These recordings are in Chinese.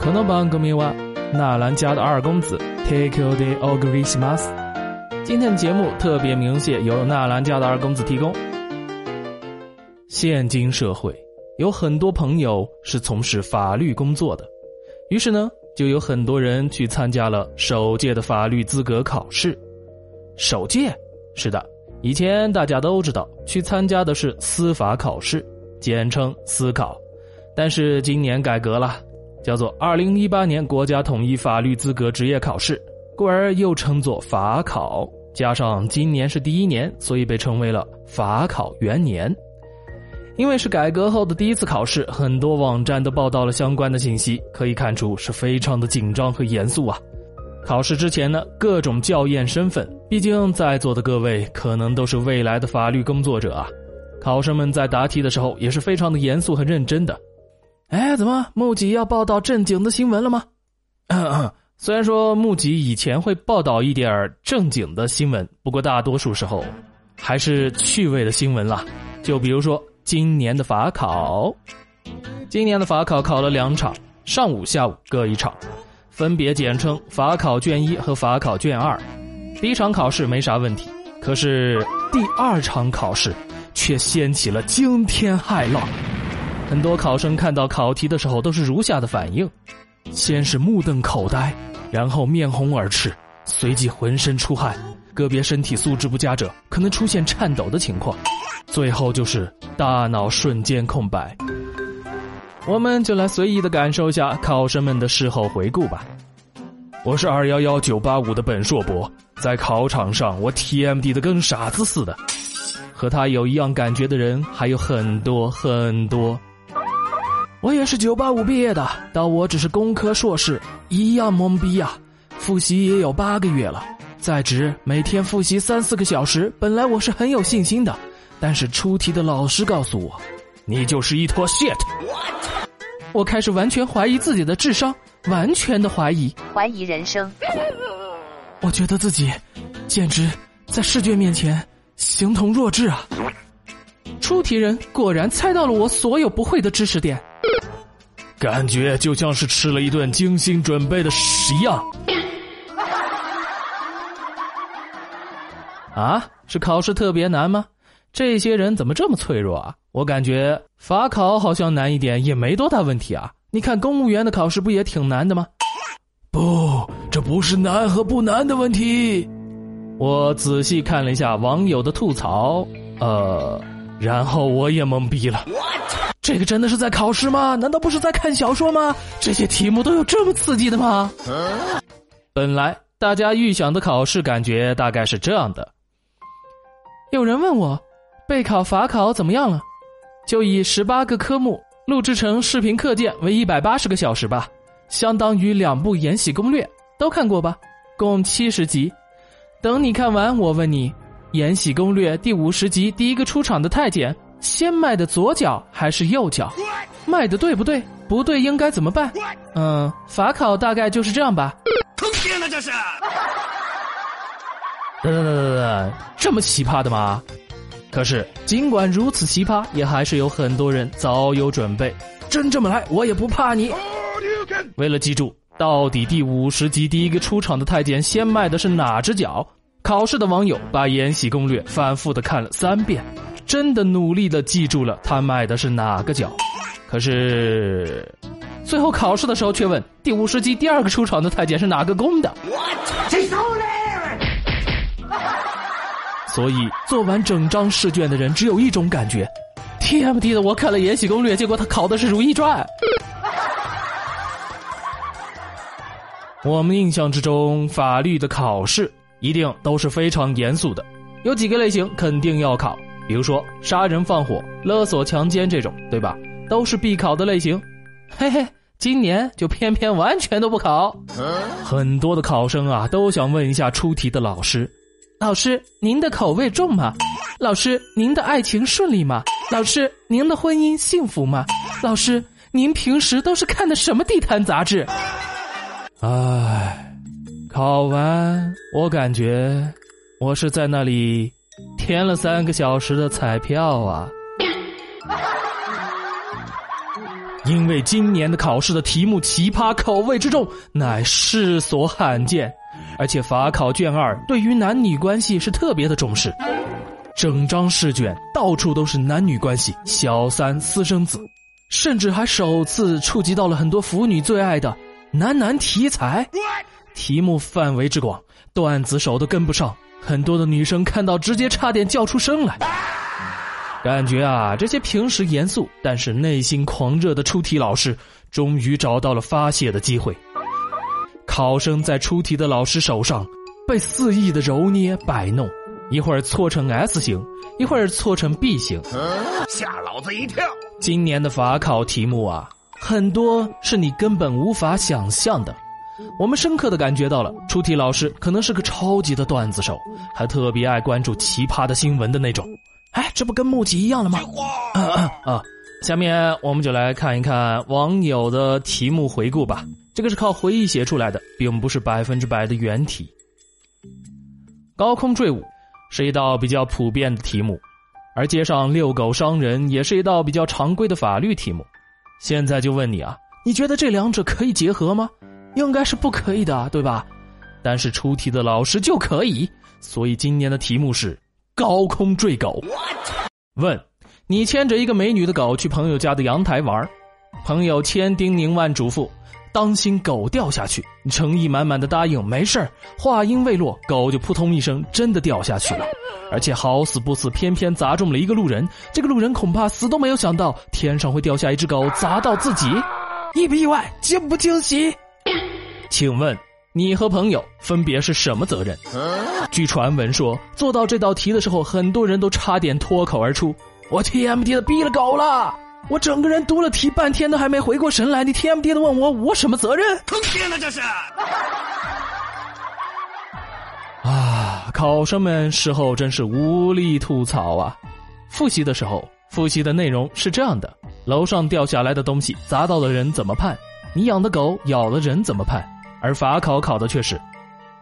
この番組は纳兰家的二公子 Take the o g r i s m a s 今天的节目特别鸣谢由纳兰家的二公子提供。现今社会有很多朋友是从事法律工作的，于是呢，就有很多人去参加了首届的法律资格考试。首届，是的，以前大家都知道去参加的是司法考试，简称司考，但是今年改革了。 叫做二零一八年国家统一法律资格职业考试，故而又称作法考。加上今年是第一年，所以被称为了法考元年。因为是改革后的第一次考试，很多网站都报道了相关的信息，可以看出是非常的紧张和严肃啊。考试之前呢，各种校验身份，毕竟在座的各位可能都是未来的法律工作者啊。考生们在答题的时候也是非常的严肃和认真的。哎，怎么木吉要报道正经的新闻了吗？虽然说木吉以前会报道一点正经的新闻，不过大多数时候还是趣味的新闻啦。就比如说今年的法考，今年的法考考了两场，上午、下午各一场，分别简称法考卷一和法考卷二。第一场考试没啥问题，可是第二场考试却掀起了惊天骇浪。很多考生看到考题的时候都是如下的反应：先是目瞪口呆，然后面红耳赤，随即浑身出汗，个别身体素质不佳者可能出现颤抖的情况，最后就是大脑瞬间空白。我们就来随意的感受一下考生们的事后回顾吧。我是二幺幺九八五的本硕博，在考场上我 TMD 的跟傻子似的，和他有一样感觉的人还有很多很多。我也是九八五毕业的，但我只是工科硕士，一样懵逼呀！复习也有八个月了，在职每天复习三四个小时，本来我是很有信心的，但是出题的老师告诉我，你就是一坨 shit。我开始完全怀疑自己的智商，完全的怀疑，怀疑人生。我觉得自己简直在试卷面前形同弱智啊！出题人果然猜到了我所有不会的知识点。感觉就像是吃了一顿精心准备的屎一样。啊，是考试特别难吗？这些人怎么这么脆弱啊？我感觉法考好像难一点也没多大问题啊。你看公务员的考试不也挺难的吗？不，这不是难和不难的问题。我仔细看了一下网友的吐槽，呃，然后我也懵逼了。这个真的是在考试吗？难道不是在看小说吗？这些题目都有这么刺激的吗？本来大家预想的考试感觉大概是这样的。有人问我，备考法考怎么样了？就以十八个科目录制成视频课件为一百八十个小时吧，相当于两部《延禧攻略》，都看过吧？共七十集。等你看完，我问你，《延禧攻略》第五十集第一个出场的太监。先迈的左脚还是右脚？迈的对不对？不对应该怎么办？嗯，法考大概就是这样吧。坑爹呢这是！等等等等等，这么奇葩的吗？可是尽管如此奇葩，也还是有很多人早有准备。真这么来，我也不怕你。为了记住到底第五十集第一个出场的太监先迈的是哪只脚，考试的网友把《延禧攻略》反复的看了三遍。真的努力的记住了他迈的是哪个脚，可是最后考试的时候却问第五十集第二个出场的太监是哪个宫的。所以做完整张试卷的人只有一种感觉：TMD 的我看了《延禧攻略》，结果他考的是《如懿传》。我们印象之中，法律的考试一定都是非常严肃的，有几个类型肯定要考。比如说杀人放火、勒索强奸这种，对吧？都是必考的类型。嘿嘿，今年就偏偏完全都不考。很多的考生啊，都想问一下出题的老师：老师，您的口味重吗？老师，您的爱情顺利吗？老师，您的婚姻幸福吗？老师，您平时都是看的什么地摊杂志？唉，考完我感觉我是在那里。填了三个小时的彩票啊！因为今年的考试的题目奇葩口味之重，乃世所罕见。而且法考卷二对于男女关系是特别的重视，整张试卷到处都是男女关系、小三、私生子，甚至还首次触及到了很多腐女最爱的男男题材。题目范围之广，段子手都跟不上，很多的女生看到直接差点叫出声来。感觉啊，这些平时严肃但是内心狂热的出题老师，终于找到了发泄的机会。考生在出题的老师手上被肆意的揉捏摆弄，一会儿搓成 S 型，一会儿搓成 B 型，吓老子一跳。今年的法考题目啊，很多是你根本无法想象的。我们深刻的感觉到了，出题老师可能是个超级的段子手，还特别爱关注奇葩的新闻的那种。哎，这不跟木吉一样了吗？啊！下面我们就来看一看网友的题目回顾吧。这个是靠回忆写出来的，并不是百分之百的原题。高空坠物是一道比较普遍的题目，而街上遛狗伤人也是一道比较常规的法律题目。现在就问你啊，你觉得这两者可以结合吗？应该是不可以的，对吧？但是出题的老师就可以，所以今年的题目是。高空坠狗。问：你牵着一个美女的狗去朋友家的阳台玩，朋友千叮咛万嘱咐，当心狗掉下去。诚意满满的答应没事话音未落，狗就扑通一声真的掉下去了，而且好死不死，偏偏砸中了一个路人。这个路人恐怕死都没有想到天上会掉下一只狗砸到自己，意不意外？惊不惊喜？请问？你和朋友分别是什么责任？据传闻说，做到这道题的时候，很多人都差点脱口而出：“我 TMD 的逼了狗了！”我整个人读了题半天都还没回过神来，你 TMD 的问我我什么责任？坑爹呢这是！啊，考生们事后真是无力吐槽啊！复习的时候，复习的内容是这样的：楼上掉下来的东西砸到了人怎么判？你养的狗咬了人怎么判？而法考考的却是，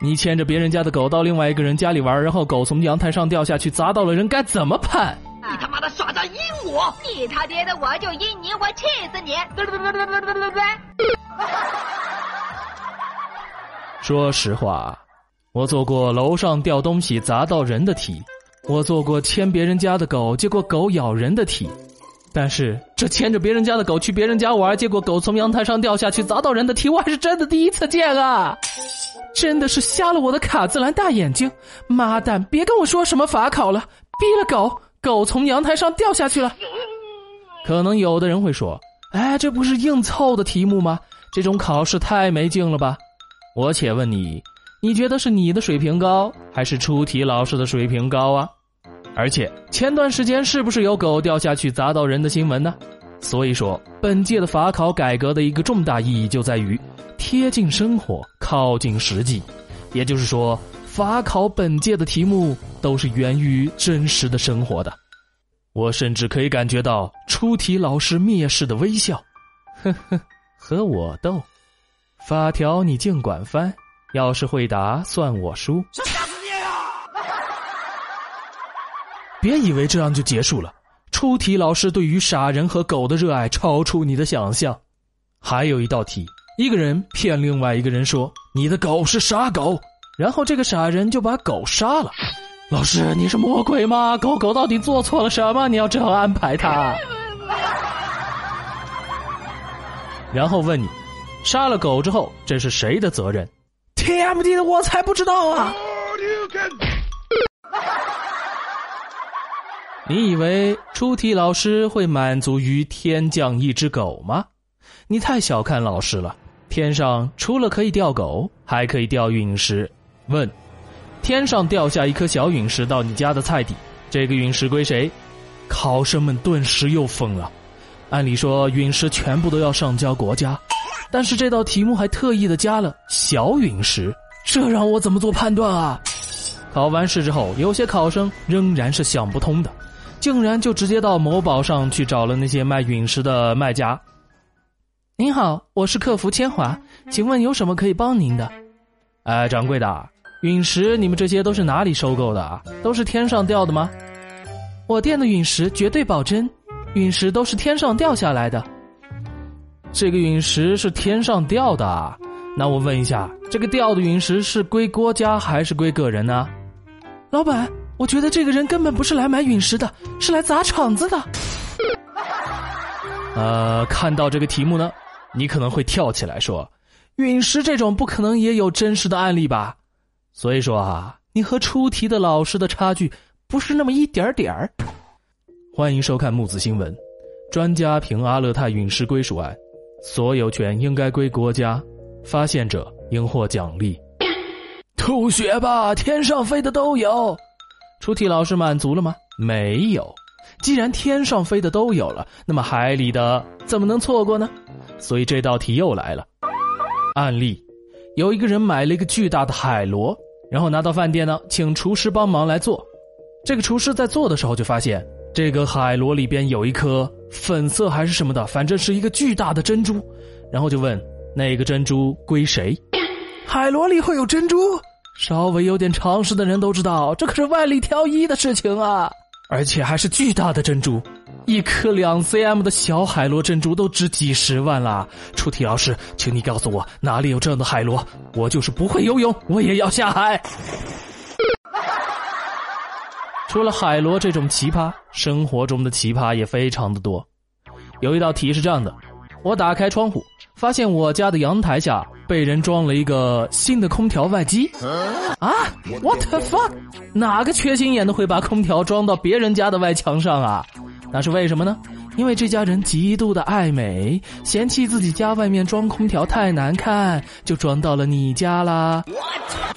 你牵着别人家的狗到另外一个人家里玩，然后狗从阳台上掉下去砸到了人，该怎么判？你他妈的耍诈阴我！你他爹的，我就阴你，我气死你！说实话，我做过楼上掉东西砸到人的题，我做过牵别人家的狗，结果狗咬人的题。但是这牵着别人家的狗去别人家玩，结果狗从阳台上掉下去砸到人的题，我还是真的第一次见啊！真的是瞎了我的卡姿兰大眼睛！妈蛋，别跟我说什么法考了，逼了狗，狗从阳台上掉下去了。可能有的人会说：“哎，这不是硬凑的题目吗？这种考试太没劲了吧？”我且问你，你觉得是你的水平高，还是出题老师的水平高啊？而且前段时间是不是有狗掉下去砸到人的新闻呢？所以说，本届的法考改革的一个重大意义就在于贴近生活、靠近实际。也就是说，法考本届的题目都是源于真实的生活的。我甚至可以感觉到出题老师蔑视的微笑，呵呵，和我斗，法条你尽管翻，要是会答算我输。别以为这样就结束了。出题老师对于傻人和狗的热爱超出你的想象。还有一道题，一个人骗另外一个人说你的狗是傻狗，然后这个傻人就把狗杀了。老师，你是魔鬼吗？狗狗到底做错了什么？你要这样安排它？然后问你，杀了狗之后这是谁的责任？TMD 的我才不知道啊！你以为出题老师会满足于天降一只狗吗？你太小看老师了。天上除了可以掉狗，还可以掉陨石。问：天上掉下一颗小陨石到你家的菜底，这个陨石归谁？考生们顿时又疯了。按理说陨石全部都要上交国家，但是这道题目还特意的加了小陨石，这让我怎么做判断啊？考完试之后，有些考生仍然是想不通的。竟然就直接到某宝上去找了那些卖陨石的卖家。您好，我是客服千华，请问有什么可以帮您的？哎，掌柜的，陨石你们这些都是哪里收购的？都是天上掉的吗？我店的陨石绝对保真，陨石都是天上掉下来的。这个陨石是天上掉的啊。那我问一下，这个掉的陨石是归国家还是归个人呢？老板，我觉得这个人根本不是来买陨石的，是来砸场子的。呃，看到这个题目呢，你可能会跳起来说：“陨石这种不可能也有真实的案例吧？”所以说啊，你和出题的老师的差距不是那么一点点儿。欢迎收看木子新闻。专家评阿勒泰陨石归属案，所有权应该归国家，发现者应获奖励。吐血吧，天上飞的都有。出题老师满足了吗？没有。既然天上飞的都有了，那么海里的怎么能错过呢？所以这道题又来了。案例：有一个人买了一个巨大的海螺，然后拿到饭店呢，请厨师帮忙来做。这个厨师在做的时候就发现，这个海螺里边有一颗粉色还是什么的，反正是一个巨大的珍珠。然后就问：那个珍珠归谁？海螺里会有珍珠？稍微有点常识的人都知道，这可是万里挑一的事情啊！而且还是巨大的珍珠，一颗两 cm 的小海螺珍珠都值几十万啦！出题老师，请你告诉我哪里有这样的海螺？我就是不会游泳，我也要下海。除了海螺这种奇葩，生活中的奇葩也非常的多。有一道题是这样的：我打开窗户，发现我家的阳台下被人装了一个新的空调外机。啊，What the fuck？哪个缺心眼的会把空调装到别人家的外墙上啊？那是为什么呢？因为这家人极度的爱美，嫌弃自己家外面装空调太难看，就装到了你家啦。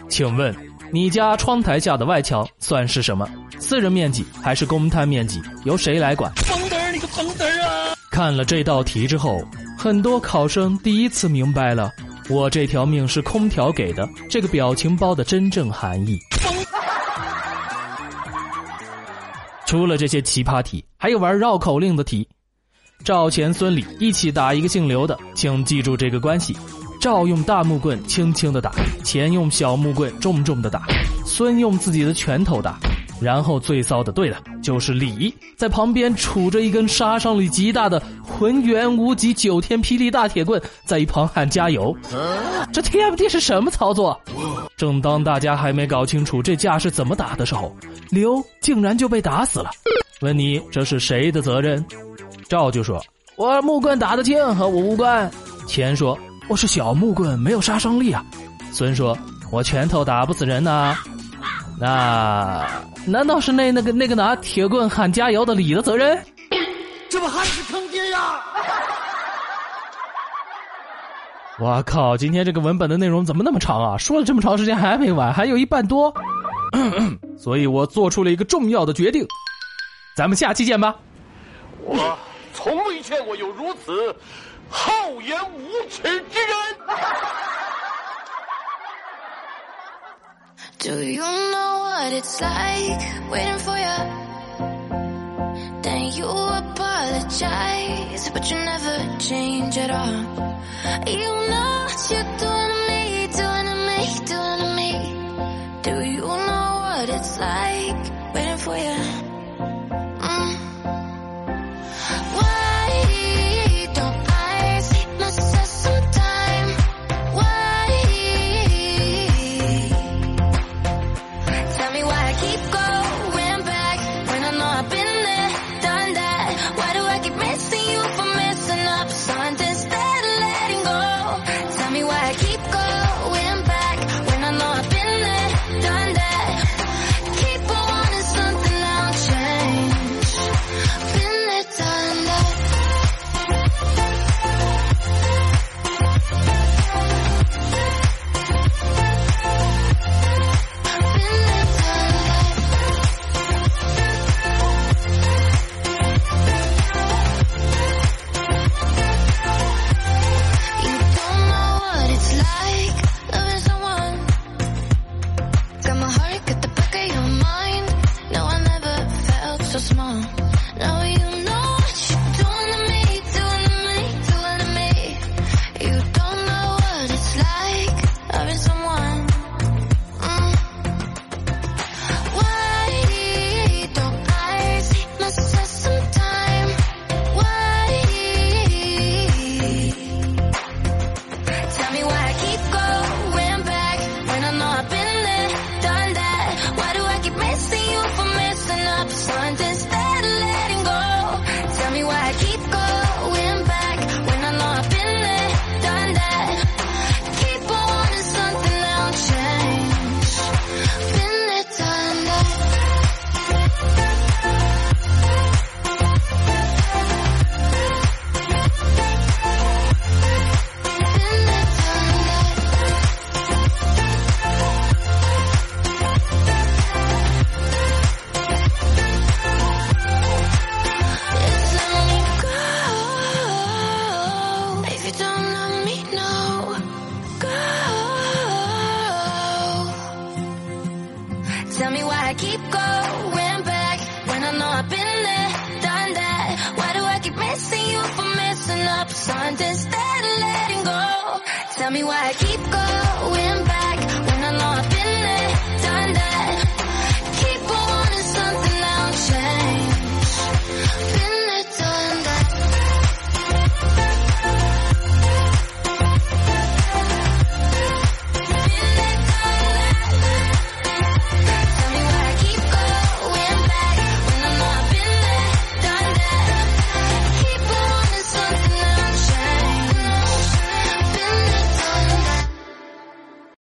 请问你家窗台下的外墙算是什么？私人面积还是公摊面积？由谁来管？疯嘚儿，你个疯子儿啊！看了这道题之后，很多考生第一次明白了“我这条命是空调给的”这个表情包的真正含义。除了这些奇葩题，还有玩绕口令的题。赵钱孙李一起打一个姓刘的，请记住这个关系：赵用大木棍轻轻的打，钱用小木棍重重的打，孙用自己的拳头打。然后最骚的，对了，就是李在旁边杵着一根杀伤力极大的浑圆无极九天霹雳大铁棍，在一旁喊加油。这 TMD 是什么操作？正当大家还没搞清楚这架是怎么打的时候，刘竟然就被打死了。问你这是谁的责任？赵就说：“我木棍打得轻，和我无关。”钱说：“我是小木棍，没有杀伤力啊。”孙说：“我拳头打不死人呐。”那难道是那那个那个拿铁棍喊加油的李的责任？这不还是坑爹呀！我靠！今天这个文本的内容怎么那么长啊？说了这么长时间还没完，还有一半多。所以我做出了一个重要的决定，咱们下期见吧。我从未见过有如此厚颜无耻之人。Do you know what it's like waiting for you? Then you apologize, but you never change at all. You know what you're doing